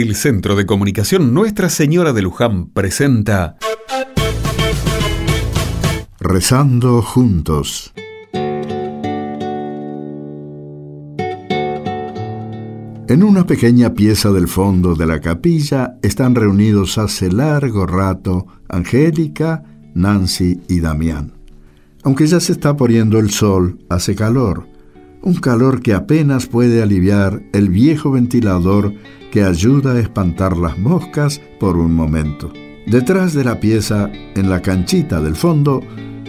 El Centro de Comunicación Nuestra Señora de Luján presenta Rezando juntos. En una pequeña pieza del fondo de la capilla están reunidos hace largo rato Angélica, Nancy y Damián. Aunque ya se está poniendo el sol, hace calor, un calor que apenas puede aliviar el viejo ventilador que ayuda a espantar las moscas por un momento. Detrás de la pieza, en la canchita del fondo,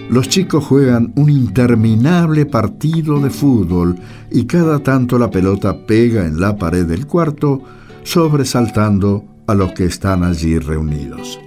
los chicos juegan un interminable partido de fútbol y cada tanto la pelota pega en la pared del cuarto, sobresaltando a los que están allí reunidos.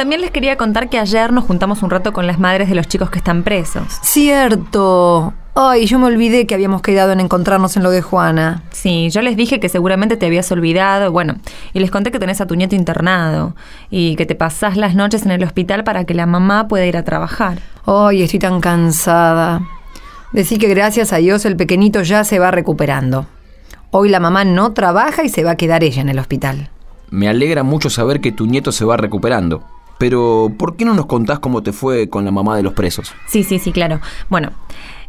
También les quería contar que ayer nos juntamos un rato con las madres de los chicos que están presos. Cierto. Ay, yo me olvidé que habíamos quedado en encontrarnos en lo de Juana. Sí, yo les dije que seguramente te habías olvidado, bueno, y les conté que tenés a tu nieto internado y que te pasás las noches en el hospital para que la mamá pueda ir a trabajar. Ay, estoy tan cansada. Decí que gracias a Dios el pequeñito ya se va recuperando. Hoy la mamá no trabaja y se va a quedar ella en el hospital. Me alegra mucho saber que tu nieto se va recuperando. Pero, ¿por qué no nos contás cómo te fue con la mamá de los presos? Sí, sí, sí, claro. Bueno,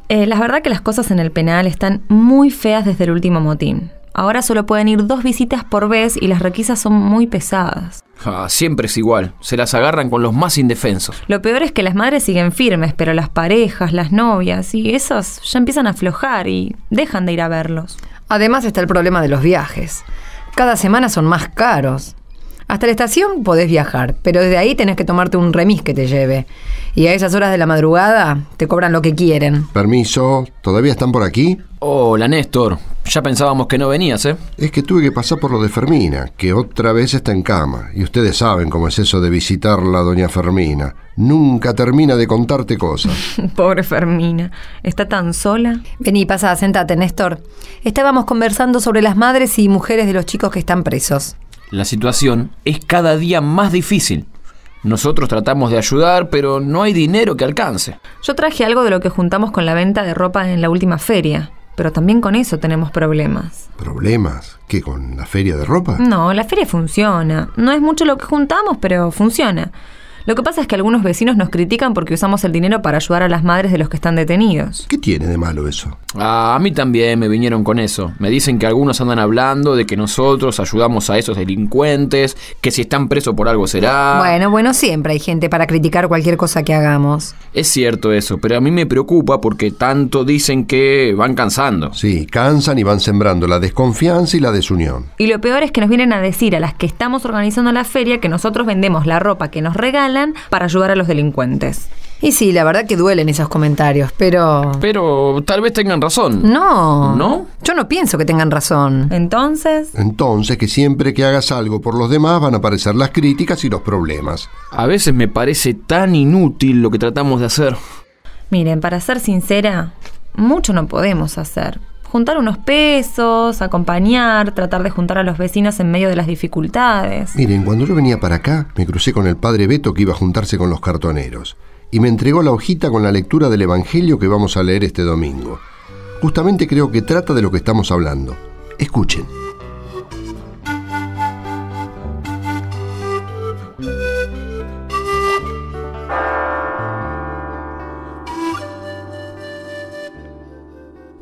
eh, la verdad que las cosas en el penal están muy feas desde el último motín. Ahora solo pueden ir dos visitas por vez y las requisas son muy pesadas. Ah, siempre es igual, se las agarran con los más indefensos. Lo peor es que las madres siguen firmes, pero las parejas, las novias y esos ya empiezan a aflojar y dejan de ir a verlos. Además está el problema de los viajes. Cada semana son más caros. Hasta la estación podés viajar, pero desde ahí tenés que tomarte un remis que te lleve. Y a esas horas de la madrugada te cobran lo que quieren. Permiso, ¿todavía están por aquí? Hola, Néstor. Ya pensábamos que no venías, ¿eh? Es que tuve que pasar por lo de Fermina, que otra vez está en cama. Y ustedes saben cómo es eso de visitarla, doña Fermina. Nunca termina de contarte cosas. Pobre Fermina. ¿Está tan sola? Vení, pasa, sentate, Néstor. Estábamos conversando sobre las madres y mujeres de los chicos que están presos. La situación es cada día más difícil. Nosotros tratamos de ayudar, pero no hay dinero que alcance. Yo traje algo de lo que juntamos con la venta de ropa en la última feria, pero también con eso tenemos problemas. ¿Problemas? ¿Qué, con la feria de ropa? No, la feria funciona. No es mucho lo que juntamos, pero funciona. Lo que pasa es que algunos vecinos nos critican porque usamos el dinero para ayudar a las madres de los que están detenidos. ¿Qué tiene de malo eso? Ah, a mí también me vinieron con eso. Me dicen que algunos andan hablando de que nosotros ayudamos a esos delincuentes, que si están presos por algo será. Bueno, bueno, siempre hay gente para criticar cualquier cosa que hagamos. Es cierto eso, pero a mí me preocupa porque tanto dicen que van cansando. Sí, cansan y van sembrando la desconfianza y la desunión. Y lo peor es que nos vienen a decir a las que estamos organizando la feria que nosotros vendemos la ropa que nos regalan para ayudar a los delincuentes. Y sí, la verdad que duelen esos comentarios, pero... Pero tal vez tengan razón. No. ¿No? Yo no pienso que tengan razón. Entonces... Entonces que siempre que hagas algo por los demás van a aparecer las críticas y los problemas. A veces me parece tan inútil lo que tratamos de hacer. Miren, para ser sincera, mucho no podemos hacer juntar unos pesos, acompañar, tratar de juntar a los vecinos en medio de las dificultades. Miren, cuando yo venía para acá, me crucé con el padre Beto que iba a juntarse con los cartoneros y me entregó la hojita con la lectura del Evangelio que vamos a leer este domingo. Justamente creo que trata de lo que estamos hablando. Escuchen.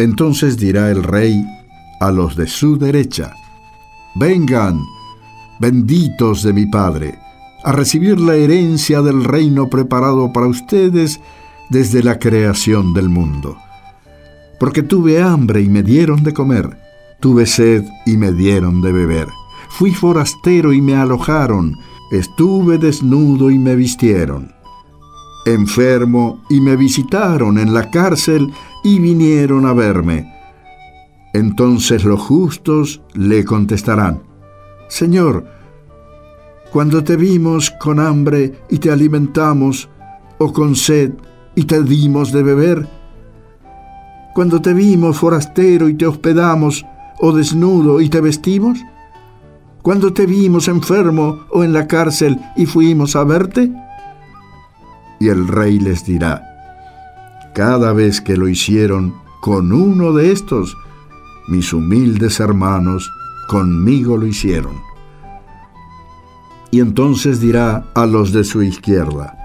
Entonces dirá el rey a los de su derecha, Vengan, benditos de mi Padre, a recibir la herencia del reino preparado para ustedes desde la creación del mundo. Porque tuve hambre y me dieron de comer, tuve sed y me dieron de beber, fui forastero y me alojaron, estuve desnudo y me vistieron enfermo y me visitaron en la cárcel y vinieron a verme. Entonces los justos le contestarán, Señor, cuando te vimos con hambre y te alimentamos, o con sed y te dimos de beber, cuando te vimos forastero y te hospedamos, o desnudo y te vestimos, cuando te vimos enfermo o en la cárcel y fuimos a verte? Y el rey les dirá, cada vez que lo hicieron con uno de estos, mis humildes hermanos, conmigo lo hicieron. Y entonces dirá a los de su izquierda,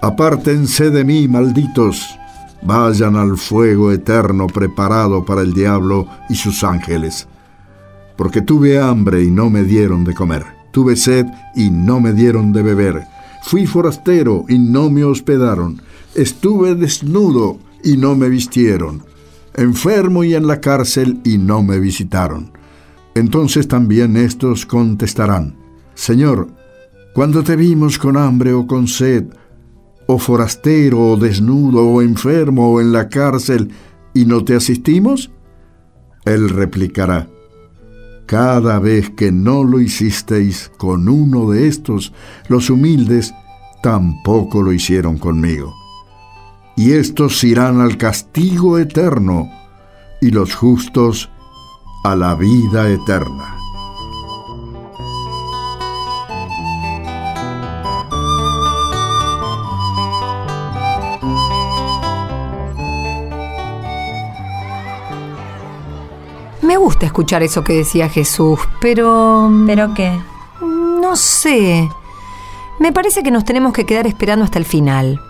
Apártense de mí, malditos, vayan al fuego eterno preparado para el diablo y sus ángeles porque tuve hambre y no me dieron de comer, tuve sed y no me dieron de beber, fui forastero y no me hospedaron, estuve desnudo y no me vistieron, enfermo y en la cárcel y no me visitaron. Entonces también estos contestarán, Señor, cuando te vimos con hambre o con sed, o forastero o desnudo o enfermo o en la cárcel, y no te asistimos? Él replicará, cada vez que no lo hicisteis con uno de estos, los humildes, tampoco lo hicieron conmigo. Y estos irán al castigo eterno, y los justos a la vida eterna. Gusta escuchar eso que decía Jesús, pero... ¿Pero qué? No sé. Me parece que nos tenemos que quedar esperando hasta el final.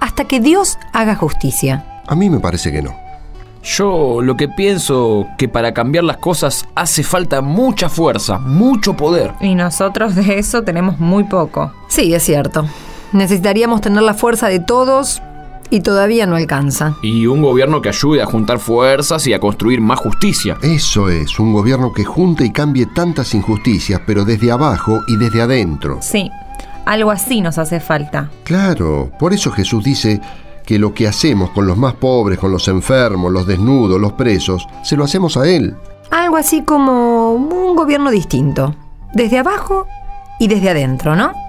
Hasta que Dios haga justicia. A mí me parece que no. Yo lo que pienso que para cambiar las cosas hace falta mucha fuerza, mucho poder. Y nosotros de eso tenemos muy poco. Sí, es cierto. Necesitaríamos tener la fuerza de todos y todavía no alcanza. Y un gobierno que ayude a juntar fuerzas y a construir más justicia. Eso es, un gobierno que junte y cambie tantas injusticias, pero desde abajo y desde adentro. Sí, algo así nos hace falta. Claro, por eso Jesús dice que lo que hacemos con los más pobres, con los enfermos, los desnudos, los presos, se lo hacemos a Él. Algo así como un gobierno distinto. Desde abajo y desde adentro, ¿no?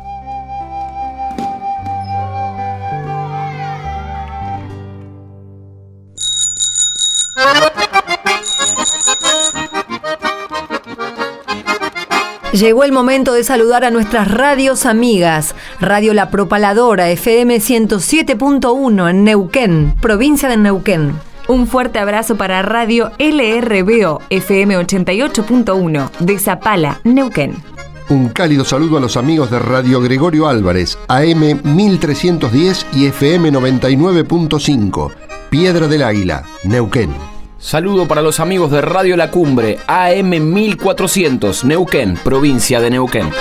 Llegó el momento de saludar a nuestras radios amigas. Radio La Propaladora FM 107.1 en Neuquén, provincia de Neuquén. Un fuerte abrazo para Radio LRBO FM 88.1 de Zapala, Neuquén. Un cálido saludo a los amigos de Radio Gregorio Álvarez, AM 1310 y FM 99.5, Piedra del Águila, Neuquén. Saludo para los amigos de Radio La Cumbre, AM 1400, Neuquén, provincia de Neuquén.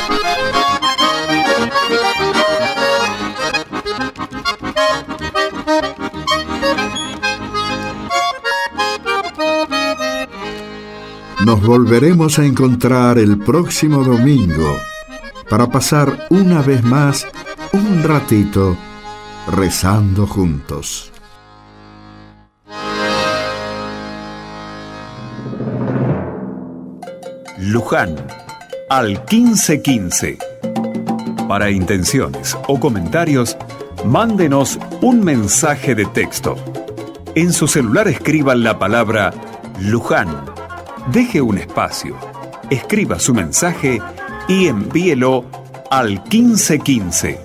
Nos volveremos a encontrar el próximo domingo para pasar una vez más un ratito rezando juntos. Luján al 1515. Para intenciones o comentarios, mándenos un mensaje de texto. En su celular escriban la palabra Luján. Deje un espacio, escriba su mensaje y envíelo al 1515